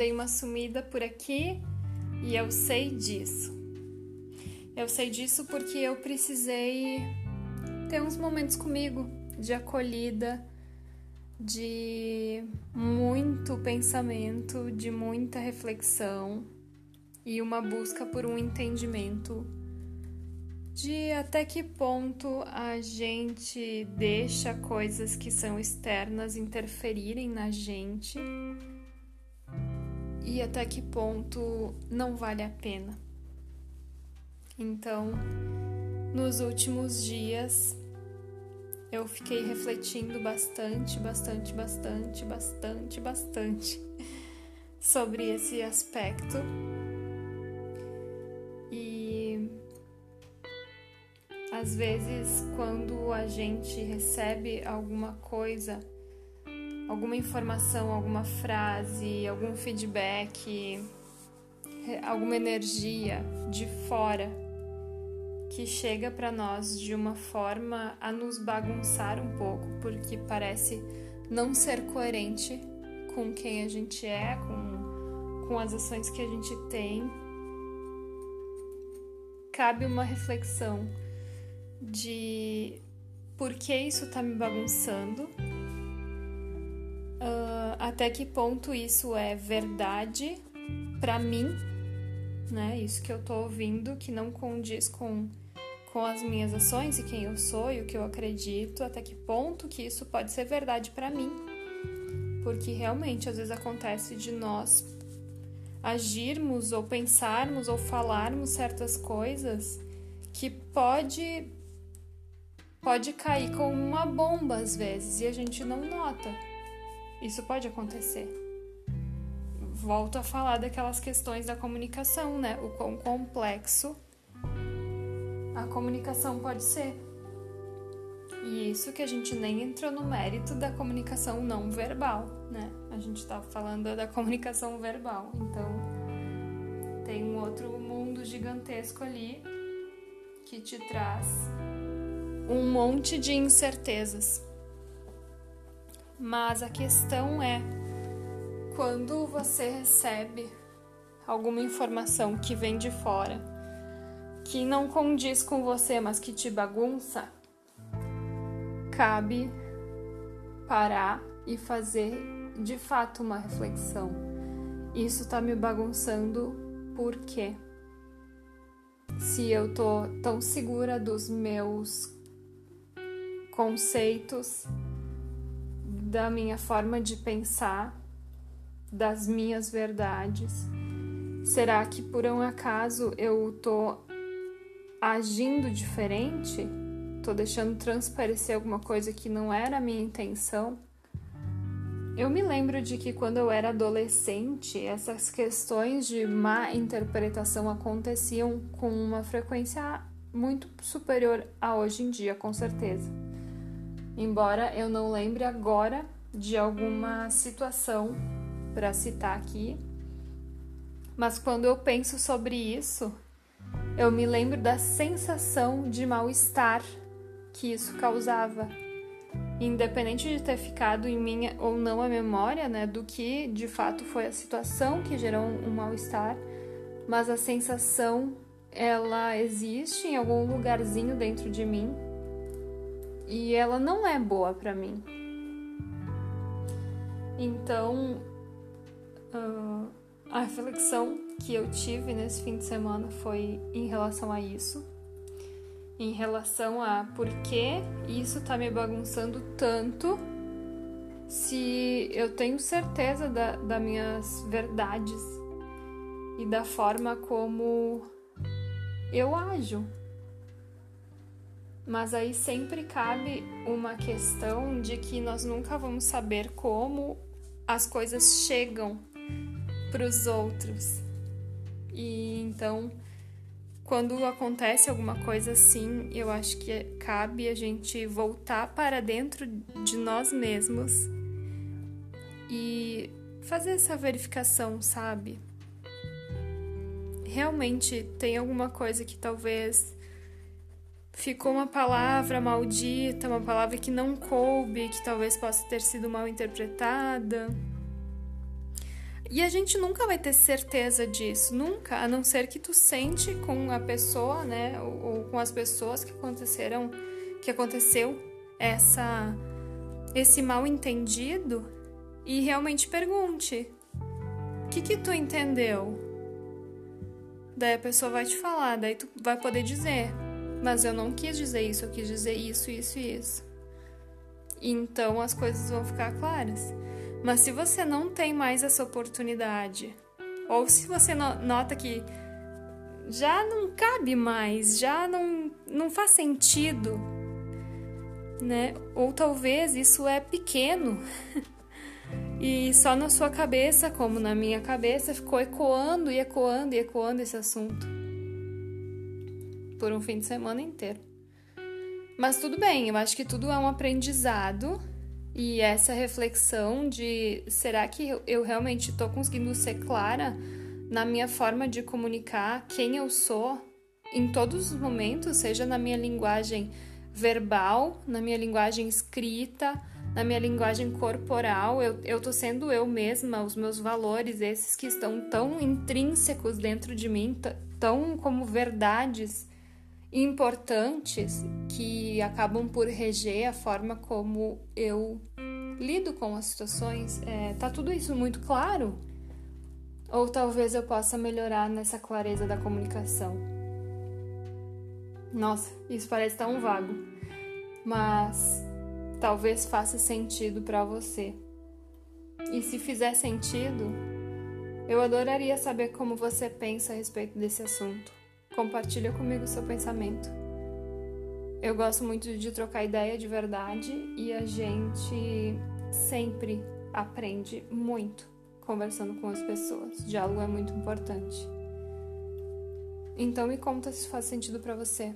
dei uma sumida por aqui e eu sei disso. Eu sei disso porque eu precisei ter uns momentos comigo de acolhida, de muito pensamento, de muita reflexão e uma busca por um entendimento de até que ponto a gente deixa coisas que são externas interferirem na gente e até que ponto não vale a pena. Então, nos últimos dias, eu fiquei refletindo bastante, bastante, bastante, bastante, bastante sobre esse aspecto Às vezes, quando a gente recebe alguma coisa, alguma informação, alguma frase, algum feedback, alguma energia de fora que chega para nós de uma forma a nos bagunçar um pouco, porque parece não ser coerente com quem a gente é, com, com as ações que a gente tem, cabe uma reflexão de por que isso tá me bagunçando, até que ponto isso é verdade para mim, né? Isso que eu tô ouvindo que não condiz com, com as minhas ações e quem eu sou e o que eu acredito, até que ponto que isso pode ser verdade para mim. Porque realmente às vezes acontece de nós agirmos ou pensarmos ou falarmos certas coisas que pode pode cair como uma bomba às vezes e a gente não nota. Isso pode acontecer. Volto a falar daquelas questões da comunicação, né? O quão complexo a comunicação pode ser. E isso que a gente nem entrou no mérito da comunicação não verbal, né? A gente tá falando da comunicação verbal. Então, tem um outro mundo gigantesco ali que te traz um monte de incertezas. Mas a questão é quando você recebe alguma informação que vem de fora, que não condiz com você, mas que te bagunça, cabe parar e fazer de fato uma reflexão. Isso tá me bagunçando por quê? Se eu tô tão segura dos meus conceitos, da minha forma de pensar, das minhas verdades? Será que por um acaso eu tô agindo diferente? Tô deixando transparecer alguma coisa que não era a minha intenção? Eu me lembro de que quando eu era adolescente, essas questões de má interpretação aconteciam com uma frequência muito superior a hoje em dia, com certeza embora eu não lembre agora de alguma situação para citar aqui. Mas quando eu penso sobre isso, eu me lembro da sensação de mal-estar que isso causava. Independente de ter ficado em minha ou não a memória, né, do que de fato foi a situação que gerou um mal-estar, mas a sensação ela existe em algum lugarzinho dentro de mim e ela não é boa para mim. Então, uh, a reflexão que eu tive nesse fim de semana foi em relação a isso, em relação a por que isso tá me bagunçando tanto se eu tenho certeza da, das minhas verdades e da forma como eu ajo. Mas aí sempre cabe uma questão de que nós nunca vamos saber como as coisas chegam para os outros. E então, quando acontece alguma coisa assim, eu acho que cabe a gente voltar para dentro de nós mesmos e fazer essa verificação, sabe? Realmente tem alguma coisa que talvez ficou uma palavra maldita, uma palavra que não coube, que talvez possa ter sido mal interpretada. E a gente nunca vai ter certeza disso, nunca, a não ser que tu sente com a pessoa, né, ou, ou com as pessoas que aconteceram, que aconteceu essa esse mal entendido e realmente pergunte: o que que tu entendeu? Daí a pessoa vai te falar, daí tu vai poder dizer: mas eu não quis dizer isso, eu quis dizer isso, isso e isso. Então as coisas vão ficar claras. Mas se você não tem mais essa oportunidade, ou se você nota que já não cabe mais, já não, não faz sentido, né? Ou talvez isso é pequeno e só na sua cabeça, como na minha cabeça, ficou ecoando e ecoando e ecoando esse assunto por um fim de semana inteiro. Mas tudo bem, eu acho que tudo é um aprendizado e essa reflexão de será que eu realmente estou conseguindo ser clara na minha forma de comunicar quem eu sou em todos os momentos, seja na minha linguagem verbal, na minha linguagem escrita, na minha linguagem corporal, eu, eu tô sendo eu mesma, os meus valores, esses que estão tão intrínsecos dentro de mim, tão como verdades importantes que acabam por reger a forma como eu lido com as situações. É, tá tudo isso muito claro? Ou talvez eu possa melhorar nessa clareza da comunicação? Nossa, isso parece tão vago, mas talvez faça sentido para você. E se fizer sentido, eu adoraria saber como você pensa a respeito desse assunto. Compartilha comigo seu pensamento. Eu gosto muito de trocar ideia de verdade e a gente sempre aprende muito conversando com as pessoas. Diálogo é muito importante. Então me conta se faz sentido para você.